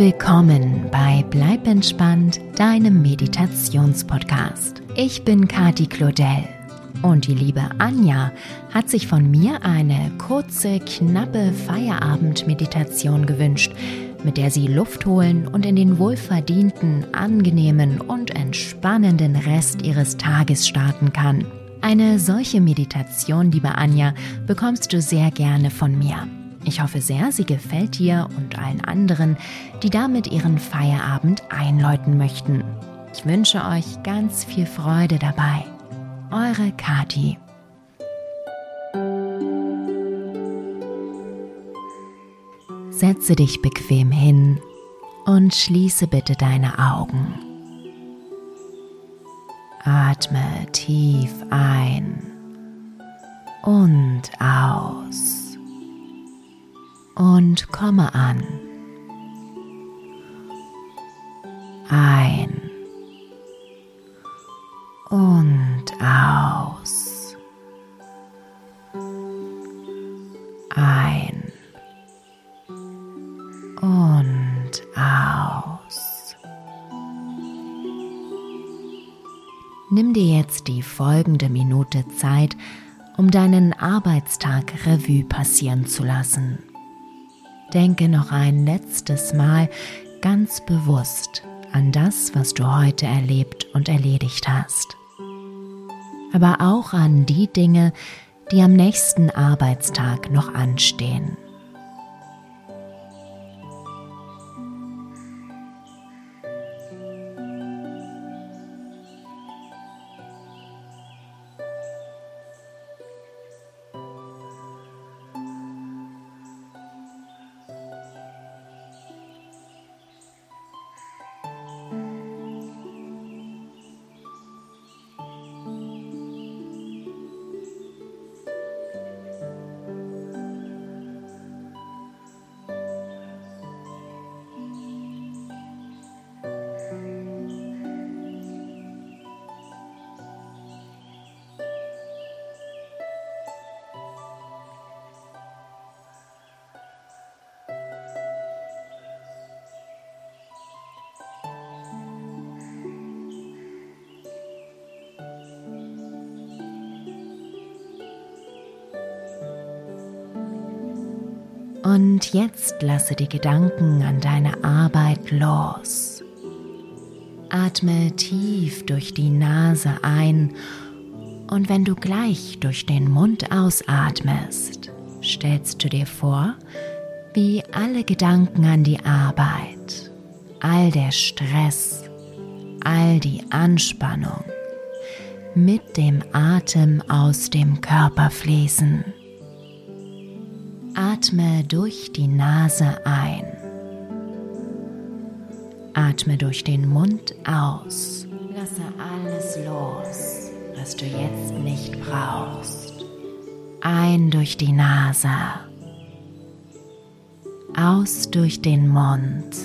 willkommen bei Bleib entspannt, deinem Meditationspodcast. Ich bin Kati Claudel und die liebe Anja hat sich von mir eine kurze, knappe Feierabendmeditation gewünscht, mit der sie Luft holen und in den wohlverdienten, angenehmen und entspannenden Rest ihres Tages starten kann. Eine solche Meditation, liebe Anja, bekommst du sehr gerne von mir. Ich hoffe sehr, sie gefällt dir und allen anderen, die damit ihren Feierabend einläuten möchten. Ich wünsche euch ganz viel Freude dabei. Eure Kati. Setze dich bequem hin und schließe bitte deine Augen. Atme tief ein und aus und komme an. Ein und aus. Ein und aus. Nimm dir jetzt die folgende Minute Zeit, um deinen Arbeitstag Revue passieren zu lassen. Denke noch ein letztes Mal ganz bewusst an das, was du heute erlebt und erledigt hast. Aber auch an die Dinge, die am nächsten Arbeitstag noch anstehen. Und jetzt lasse die Gedanken an deine Arbeit los. Atme tief durch die Nase ein und wenn du gleich durch den Mund ausatmest, stellst du dir vor, wie alle Gedanken an die Arbeit, all der Stress, all die Anspannung mit dem Atem aus dem Körper fließen. Atme durch die Nase ein. Atme durch den Mund aus. Lasse alles los, was du jetzt nicht brauchst. Ein durch die Nase. Aus durch den Mund.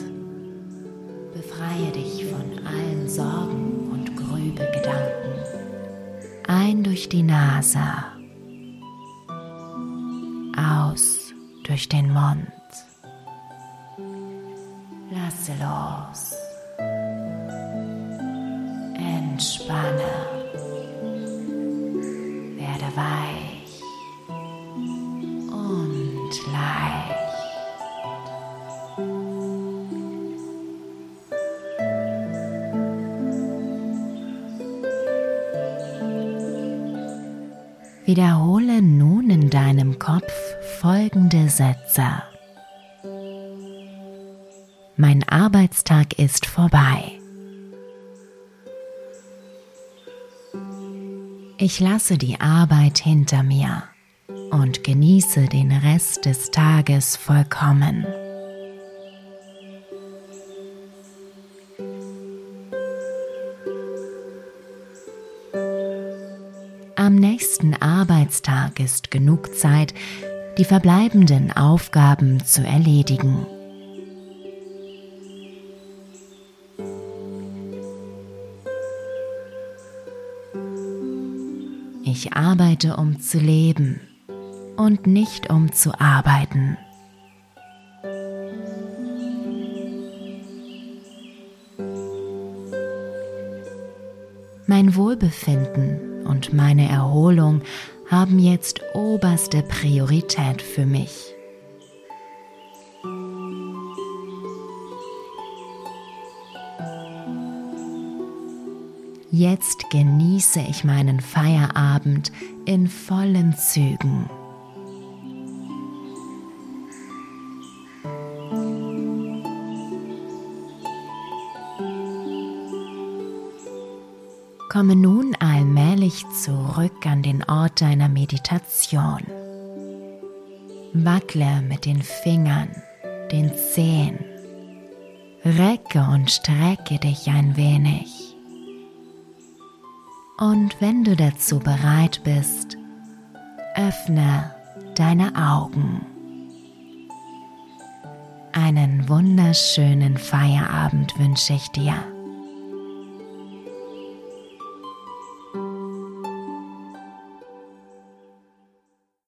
Befreie dich von allen Sorgen und Grübelgedanken. Ein durch die Nase aus durch den Mund. Lasse los. Entspanne. Wiederhole nun in deinem Kopf folgende Sätze. Mein Arbeitstag ist vorbei. Ich lasse die Arbeit hinter mir und genieße den Rest des Tages vollkommen. am nächsten Arbeitstag ist genug Zeit, die verbleibenden Aufgaben zu erledigen. Ich arbeite, um zu leben und nicht um zu arbeiten. Mein Wohlbefinden und meine Erholung haben jetzt oberste Priorität für mich. Jetzt genieße ich meinen Feierabend in vollen Zügen. Komme nun allmählich zurück an den Ort deiner Meditation. Wackle mit den Fingern, den Zehen. Recke und strecke dich ein wenig. Und wenn du dazu bereit bist, öffne deine Augen. Einen wunderschönen Feierabend wünsche ich dir.